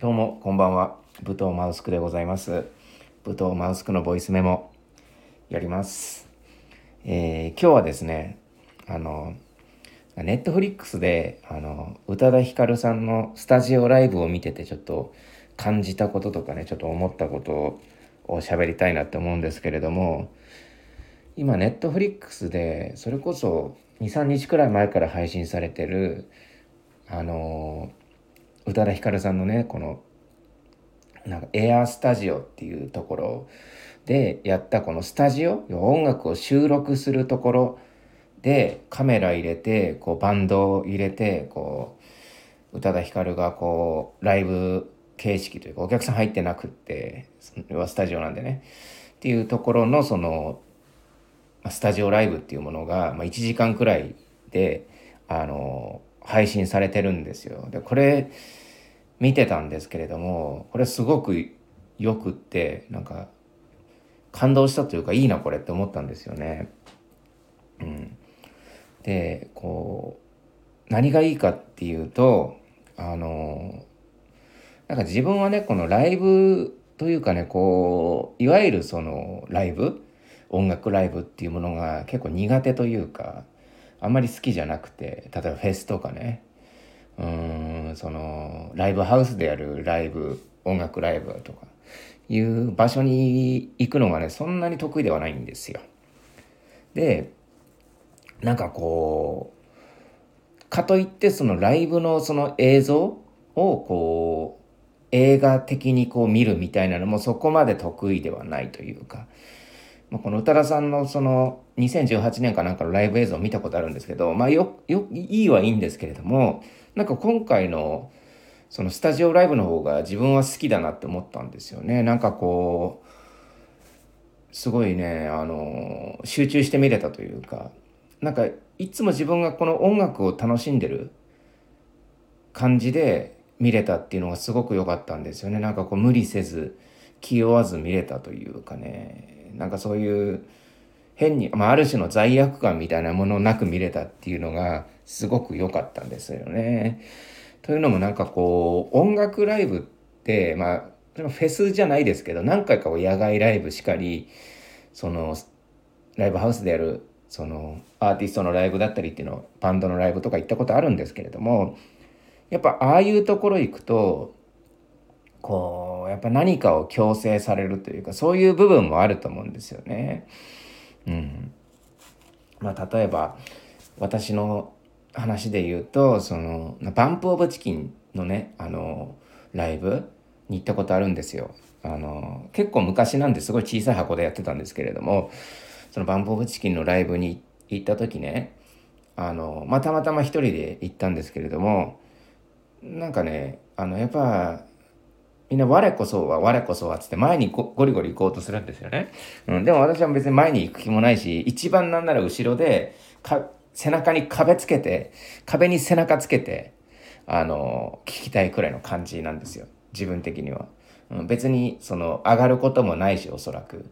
どうもこんばんは。武藤マウスクでございます。武藤マウスクのボイスメモやります。えー、今日はですねあのネットフリックスであの宇多田ヒカルさんのスタジオライブを見ててちょっと感じたこととかねちょっと思ったことを喋りたいなって思うんですけれども今ネットフリックスでそれこそ23日くらい前から配信されてるあの宇多田ヒカルさんのねこのなんかエアースタジオっていうところでやったこのスタジオ音楽を収録するところでカメラ入れてこうバンドを入れてこう宇多田ヒカルがこうライブ形式というかお客さん入ってなくってそれはスタジオなんでね。っていうところのそのスタジオライブっていうものが、まあ、1時間くらいであの配信されてるんですよ。でこれ見てたんですけれどもこれすごくよくってなんか感動したというかいいなこれって思ったんですよね。うん、でこう何がいいかっていうとあのなんか自分はねこのライブというかねこういわゆるそのライブ音楽ライブっていうものが結構苦手というかあんまり好きじゃなくて例えばフェスとかね。うんそのライブハウスでやるライブ音楽ライブとか。いう場所に行くのがねそんなに得意ではないんですよ。でなんかこうかといってそのライブのその映像をこう映画的にこう見るみたいなのもそこまで得意ではないというか。まあ、この宇多田さんのその2018年かなんかのライブ映像を見たことあるんですけど、まあよ、よ、いいはいいんですけれども、なんか今回のそのスタジオライブの方が自分は好きだなって思ったんですよね。なんかこう、すごいね、あの、集中して見れたというか、なんかいつも自分がこの音楽を楽しんでる感じで見れたっていうのがすごく良かったんですよね。なんかこう無理せず、気負わず見れたというかね。なんかそういう変に、まあ、ある種の罪悪感みたいなものなく見れたっていうのがすごく良かったんですよね。というのもなんかこう音楽ライブってまあフェスじゃないですけど何回か野外ライブしかりそのライブハウスでやるそのアーティストのライブだったりっていうのバンドのライブとか行ったことあるんですけれどもやっぱああいうところ行くとこうやっぱ何かを強制されるというかそういう部分もあると思うんですよね。うん、まあ例えば私の話で言うとそのバンプ・オブ・チキンのねあのライブに行ったことあるんですよ。あの結構昔なんですごい小さい箱でやってたんですけれどもそのバンプ・オブ・チキンのライブに行った時ねあの、まあ、たまたま一人で行ったんですけれどもなんかねあのやっぱみんな我こそは我こそはつって前にゴリゴリ行こうとするんですよね。うん、でも私は別に前に行く気もないし、一番なんなら後ろで、か、背中に壁つけて、壁に背中つけて、あの、聞きたいくらいの感じなんですよ。自分的には。うん、別に、その、上がることもないし、おそらく。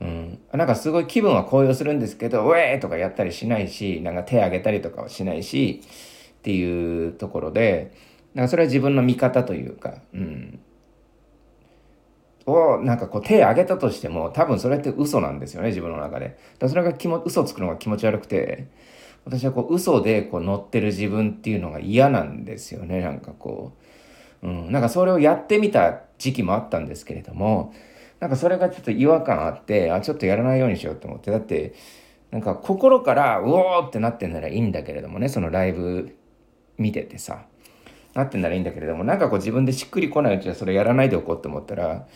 うん。なんかすごい気分は高揚するんですけど、ウェーとかやったりしないし、なんか手上げたりとかはしないし、っていうところで、なんかそれは自分の見方というか、うん。をなんかこう手挙げたとしても多分それって嘘なんですよね自分の中で。だそれが気も嘘つくのが気持ち悪くて私はこう嘘でこう乗ってる自分っていうのが嫌なんですよねなんかこう、うん、なんかそれをやってみた時期もあったんですけれどもなんかそれがちょっと違和感あってあちょっとやらないようにしようと思ってだってなんか心からうおーってなってんならいいんだけれどもねそのライブ見ててさなってんならいいんだけれどもなんかこう自分でしっくりこないうちはそれやらないでおこうって思ったら、ま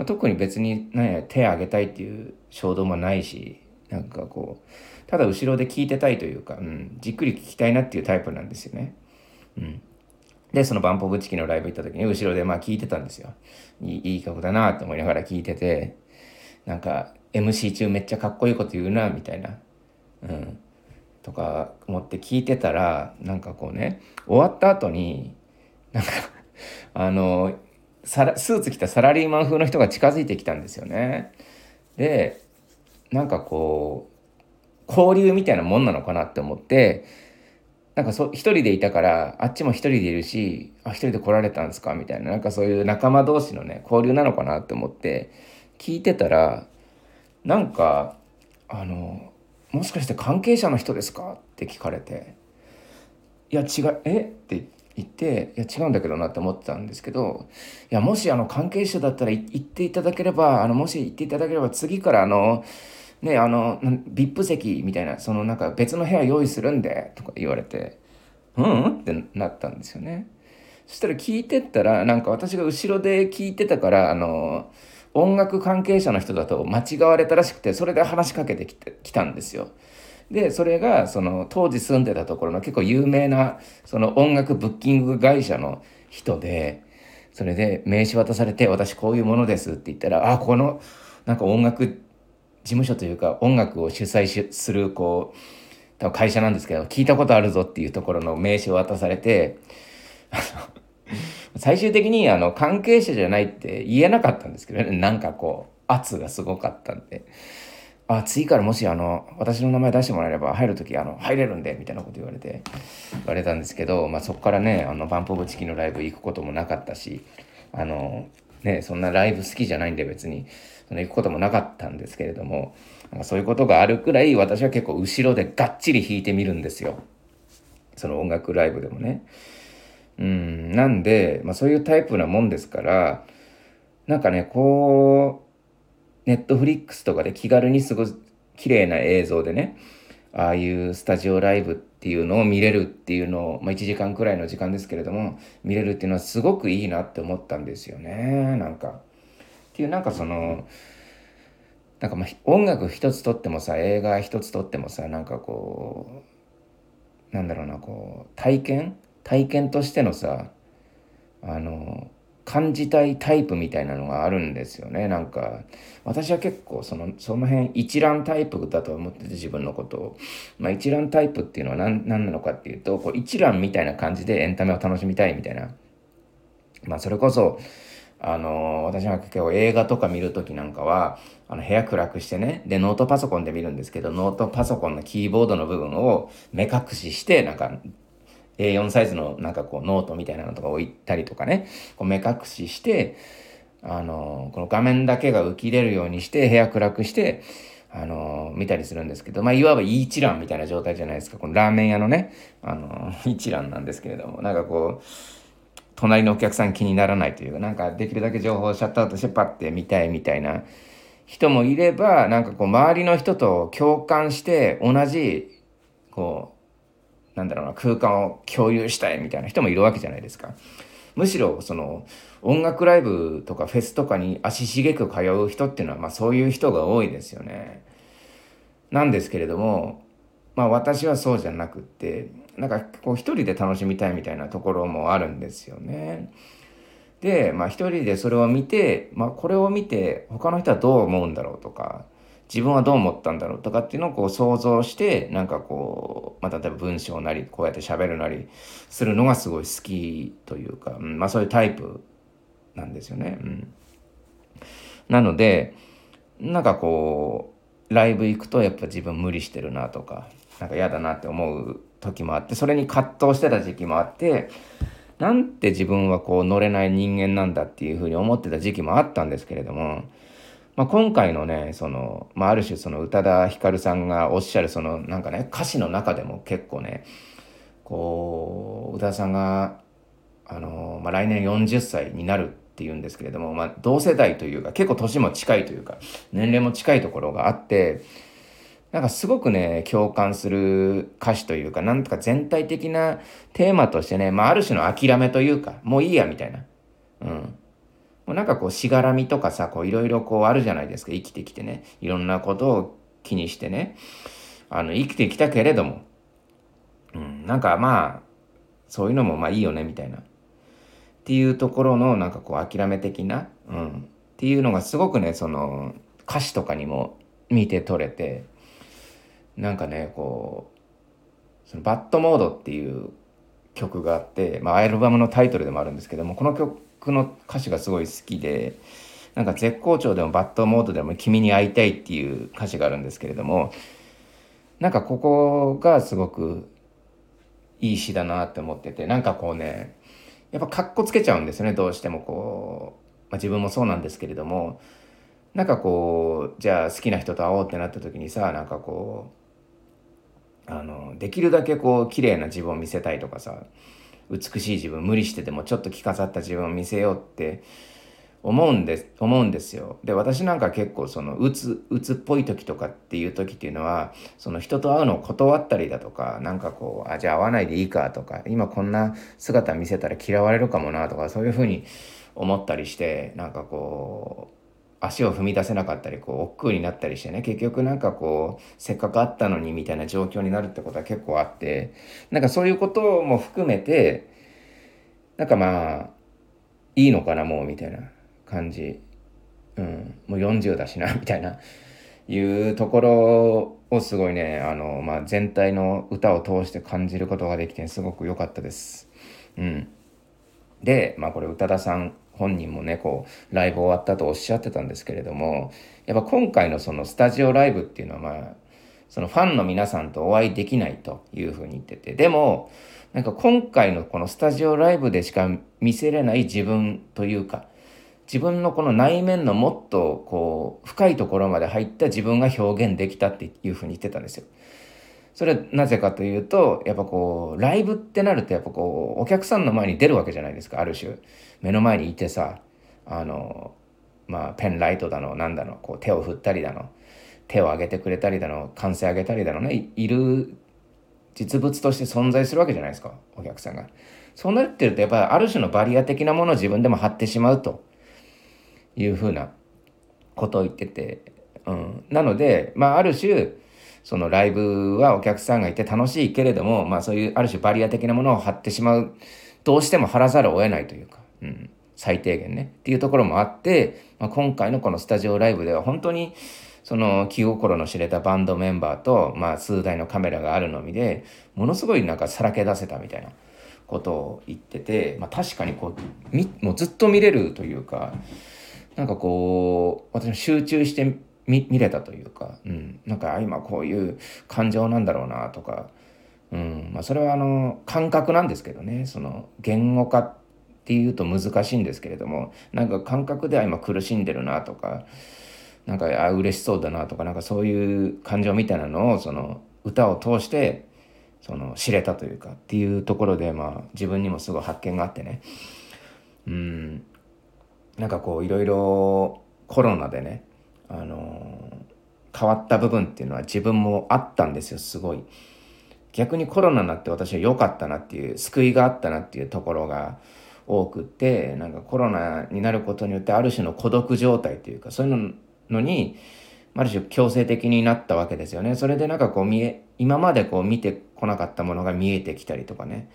あ、特に別に、ね、手挙げたいっていう衝動もないしなんかこうただ後ろで聞いてたいというか、うん、じっくり聞きたいなっていうタイプなんですよね。うん、でそのバンポブチキのライブ行った時に後ろでまあ聞いてたんですよ。いいい曲だなと思いながら聞いててなんか MC 中めっちゃかっこいいこと言うなみたいな。うんとか思って聞いてたらなんかこうね終わった後になんかあのスーツ着たサラリーマン風の人が近づいてきたんですよね。でなんかこう交流みたいなもんなのかなって思ってなんかそ一人でいたからあっちも一人でいるしあ一人で来られたんですかみたいななんかそういう仲間同士のね交流なのかなって思って聞いてたらなんかあのもしかして関係者の人ですかって聞かれていや違うえ？って言っていや違うんだけどなって思ってたんですけどいやもしあの関係者だったら言っていただければあのもし言っていただければ次からあのねあの VIP 席みたいなそのなんか別の部屋用意するんでとか言われてうん？ってなったんですよね。そしたら聞いてったらなんか私が後ろで聞いてたからあの音楽関係者の人だと間違われたらしくてそれで話しかけてきてきたんですよ。でそれがその当時住んでたところの結構有名なその音楽ブッキング会社の人でそれで名刺渡されて私こういうものですって言ったらあこのなんか音楽事務所というか音楽を主催するこう多分会社なんですけど聞いたことあるぞっていうところの名刺を渡されて最終的にあの関係者じゃないって言えなかったんですけどねなんかこう圧がすごかったんで。あ次からもしあの私の名前出してもらえれば入る時あの入れるんでみたいなこと言われて言われたんですけど、まあ、そこからねあのバンプ・オブ・チキンのライブ行くこともなかったしあの、ね、そんなライブ好きじゃないんで別にその行くこともなかったんですけれどもなんかそういうことがあるくらい私は結構後ろでがっちり弾いてみるんですよその音楽ライブでもね。うんなんで、まあ、そういうタイプなもんですからなんかねこうネットフリックスとかで気軽にすごい綺麗な映像でね、ああいうスタジオライブっていうのを見れるっていうのを、まあ、1時間くらいの時間ですけれども、見れるっていうのはすごくいいなって思ったんですよね、なんか。っていう、なんかその、なんかまあ音楽一つとってもさ、映画一つとってもさ、なんかこう、なんだろうな、こう、体験？体験としてのさ、あの、感じたいタイプみたいなのがあるんですよね。なんか私は結構そのその辺一覧タイプだと思ってて自分のことを、まあ、一覧タイプっていうのは何何なのかっていうとこう一覧みたいな感じでエンタメを楽しみたいみたいな。まあそれこそあの私は結構映画とか見る時なんかはあの部屋暗くしてねでノートパソコンで見るんですけどノートパソコンのキーボードの部分を目隠ししてなんか A4 サイズのなんかこうノートみたいなのとか置いたりとかね、こう目隠しして、あの、この画面だけが浮き出るようにして部屋暗くして、あの、見たりするんですけど、まあ、いわば一蘭みたいな状態じゃないですか。このラーメン屋のね、あの、一蘭なんですけれども、なんかこう、隣のお客さん気にならないというか、なんかできるだけ情報をシャットアウトしてパッて見たいみたいな。人もいれば、なんかこう、周りの人と共感して同じ、こう、なんだろうな、空間を共有したいみたいな人もいるわけじゃないですか。むしろ、その、音楽ライブとかフェスとかに足しげく通う人っていうのは、まあそういう人が多いですよね。なんですけれども、まあ私はそうじゃなくって、なんかこう一人で楽しみたいみたいなところもあるんですよね。で、まあ一人でそれを見て、まあこれを見て他の人はどう思うんだろうとか、自分はどう思ったんだろうとかっていうのをこう想像してなんかこう、まあ、例えば文章なりこうやって喋るなりするのがすごい好きというか、うん、まあそういうタイプなんですよね。うん、なのでなんかこうライブ行くとやっぱ自分無理してるなとかなんか嫌だなって思う時もあってそれに葛藤してた時期もあってなんて自分はこう乗れない人間なんだっていうふうに思ってた時期もあったんですけれどもまあ、今回のねその、まあ、ある種その宇多田ヒカルさんがおっしゃるそのなんかね歌詞の中でも結構ねこう宇多田さんがあの、まあ、来年40歳になるっていうんですけれども、まあ、同世代というか結構年も近いというか年齢も近いところがあってなんかすごくね共感する歌詞というかなんとか全体的なテーマとしてね、まあ、ある種の諦めというかもういいやみたいな。うんもうなんかこうしがらみとかさこういろいろこうあるじゃないですか。生きてきてね。いろんなことを気にしてね。あの生きてきたけれども、うん、なんかまあそういうのもまあいいよねみたいな。っていうところのなんかこう諦め的な、うん、っていうのがすごくねその歌詞とかにも見て取れて。なんかねこうそのバッドモードっていう曲があって、まあ、アルバムのタイトルでもあるんですけどもこの曲の歌詞がすごい好きでなんか絶好調でもバッドモードでも君に会いたいっていう歌詞があるんですけれどもなんかここがすごくいい詩だなって思っててなんかこうねやっぱかっこつけちゃうんですよねどうしてもこう、まあ、自分もそうなんですけれどもなんかこうじゃあ好きな人と会おうってなった時にさなんかこうあのできるだけこう綺麗な自分を見せたいとかさ美しい自分無理してでもちょっと着飾った自分を見せようって思うんです思うんですよ。で私なんか結構そのうつうつっぽい時とかっていう時っていうのはその人と会うのを断ったりだとかなんかこうあじゃあ会わないでいいかとか今こんな姿見せたら嫌われるかもなとかそういうふうに思ったりしてなんかこう足を踏み出せなかったりこう億劫になったりしてね結局なんかこうせっかく会ったのにみたいな状況になるってことは結構あってなんかそういうことも含めてなんかまあいいのかなもうみたいな感じ、うん、もう40だしなみたいな。いうところをすごいねあの、まあ、全体の歌を通して感じることができてすごく良かったです。うん、で、まあ、これ宇多田さん本人もねこうライブ終わったとおっしゃってたんですけれどもやっぱ今回のそのスタジオライブっていうのはまあそのファンの皆さんとお会いできないというふうに言っててでもなんか今回のこのスタジオライブでしか見せれない自分というか自分のこの内面のもっとこう深いところまで入った自分が表現できたっていうふうに言ってたんですよ。それはなぜかというとやっぱこうライブってなるとやっぱこうお客さんの前に出るわけじゃないですかある種目の前にいてさあのまあペンライトだのなんだのこう手を振ったりだの手を挙げてくれたりだの歓声上げたりだのねいる実物として存在するわけじゃないですかお客さんが。そうなってるとやっぱりある種のバリア的なものを自分でも張ってしまうと。いうふうなことを言ってて、うん、なので、まあ、ある種そのライブはお客さんがいて楽しいけれども、まあ、そういうある種バリア的なものを張ってしまうどうしても張らざるを得ないというか、うん、最低限ねっていうところもあって、まあ、今回のこのスタジオライブでは本当にその気心の知れたバンドメンバーと、まあ、数台のカメラがあるのみでものすごいなんかさらけ出せたみたいなことを言ってて、まあ、確かにこうみもうずっと見れるというか。なんかこう私も集中して見れたというか、うん、なんか今こういう感情なんだろうなとか、うん。まあ、それはあの感覚なんですけどね。その言語化っていうと難しいんですけれどもなんか感覚では今苦しんでるなとかなんかあ嬉しそうだなとかなんかそういう感情みたいなのをその歌を通してその知れたというかっていうところでまあ自分にもすごい発見があってね。うん。なんかこういろいろコロナでね、あの、変わった部分っていうのは自分もあったんですよすごい。逆にコロナになって私は良かったなっていう救いがあったなっていうところが多くてなんかコロナになることによってある種の孤独状態というかそういうのにある種強制的になったわけですよね。それでなんかこう見え今までこう見てこなかったものが見えてきたりとかね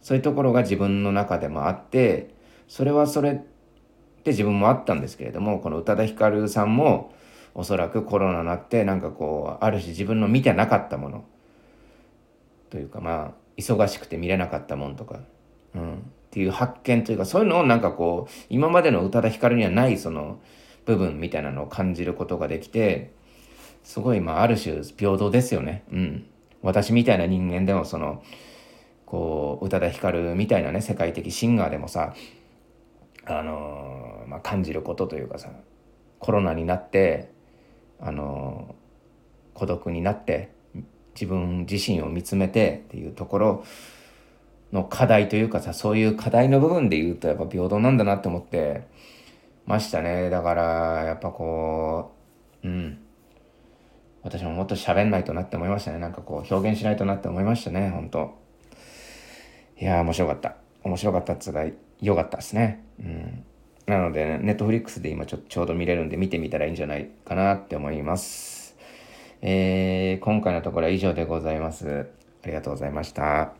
そういうところが自分の中でもあってそれはそれって自分もあったんですけれどもこの宇多田ヒカルさんもおそらくコロナになってなんかこうある種自分の見てなかったもの。というかまあ忙しくて見れなかったもんとか、うん、っていう発見というかそういうのをなんかこう今までの宇多田ヒカルにはないその部分みたいなのを感じることができてすごいまあある種平等ですよね。うん、私みたいな人間でもそのこう宇多田ヒカルみたいなね世界的シンガーでもさあのまあ、感じることというかさコロナになってあの孤独になって自分自身を見つめてっていうところの課題というかさそういう課題の部分で言うとやっぱ平等なんだなって思ってましたね。だからやっぱこううん。私ももっと喋んないとなって思いましたね。なんかこう表現しないとなって思いましたね。本当。いや面白かった。面白かったっつうか良かったですね。うん。なので、ネットフリックスで今ちょちょうど見れるんで見てみたらいいんじゃないかなって思います。えー、今回のところは以上でございます。ありがとうございました。